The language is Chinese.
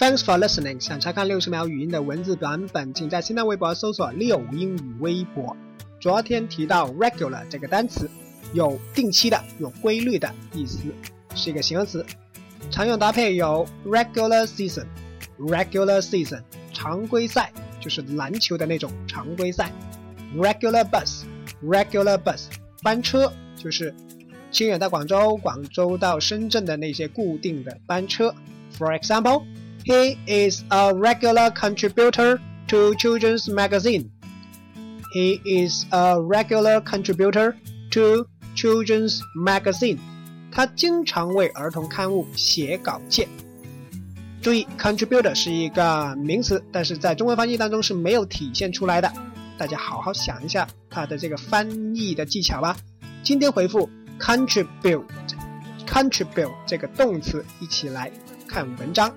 Thanks for listening。想查看六十秒语音的文字版本，请在新浪微博搜索“六英语微博”。昨天提到 regular 这个单词，有定期的、有规律的意思，是一个形容词。常用搭配有 regular season，regular season 常规赛就是篮球的那种常规赛。regular bus，regular bus 班车就是清远到广州、广州到深圳的那些固定的班车。For example。He is a regular contributor to children's magazine. He is a regular contributor to children's magazine. 他经常为儿童刊物写稿件。注意，contributor 是一个名词，但是在中文翻译当中是没有体现出来的。大家好好想一下它的这个翻译的技巧吧。今天回复 contribute，contribute 这个动词，一起来看文章。